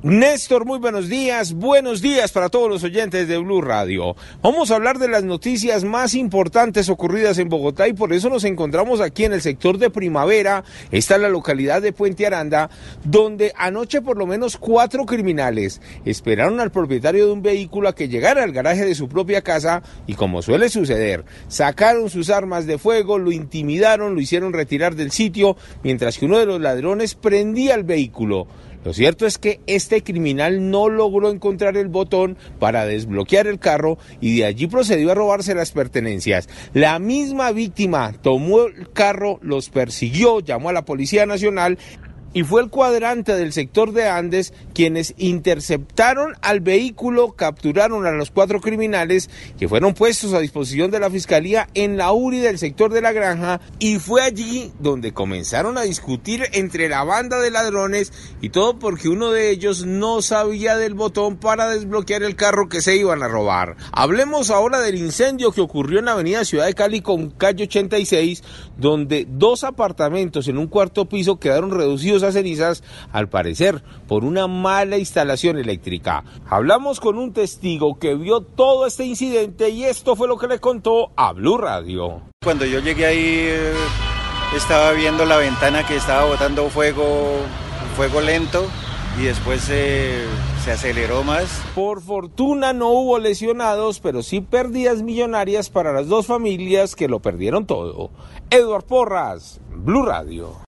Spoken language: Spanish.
Néstor, muy buenos días. Buenos días para todos los oyentes de Blue Radio. Vamos a hablar de las noticias más importantes ocurridas en Bogotá y por eso nos encontramos aquí en el sector de Primavera. Está la localidad de Puente Aranda, donde anoche por lo menos cuatro criminales esperaron al propietario de un vehículo a que llegara al garaje de su propia casa y como suele suceder, sacaron sus armas de fuego, lo intimidaron, lo hicieron retirar del sitio, mientras que uno de los ladrones prendía el vehículo. Lo cierto es que este criminal no logró encontrar el botón para desbloquear el carro y de allí procedió a robarse las pertenencias. La misma víctima tomó el carro, los persiguió, llamó a la Policía Nacional y fue el cuadrante del sector de Andes quienes interceptaron al vehículo, capturaron a los cuatro criminales que fueron puestos a disposición de la fiscalía en la URI del sector de la granja y fue allí donde comenzaron a discutir entre la banda de ladrones y todo porque uno de ellos no sabía del botón para desbloquear el carro que se iban a robar. Hablemos ahora del incendio que ocurrió en la avenida Ciudad de Cali con calle 86 donde dos apartamentos en un cuarto piso quedaron reducidos a cenizas, al parecer, por una mala instalación eléctrica. Hablamos con un testigo que vio todo este incidente y esto fue lo que le contó a Blue Radio. Cuando yo llegué ahí estaba viendo la ventana que estaba botando fuego, fuego lento y después se, se, aceleró más. Por fortuna no hubo lesionados, pero sí pérdidas millonarias para las dos familias que lo perdieron todo. Eduard Porras, Blue Radio.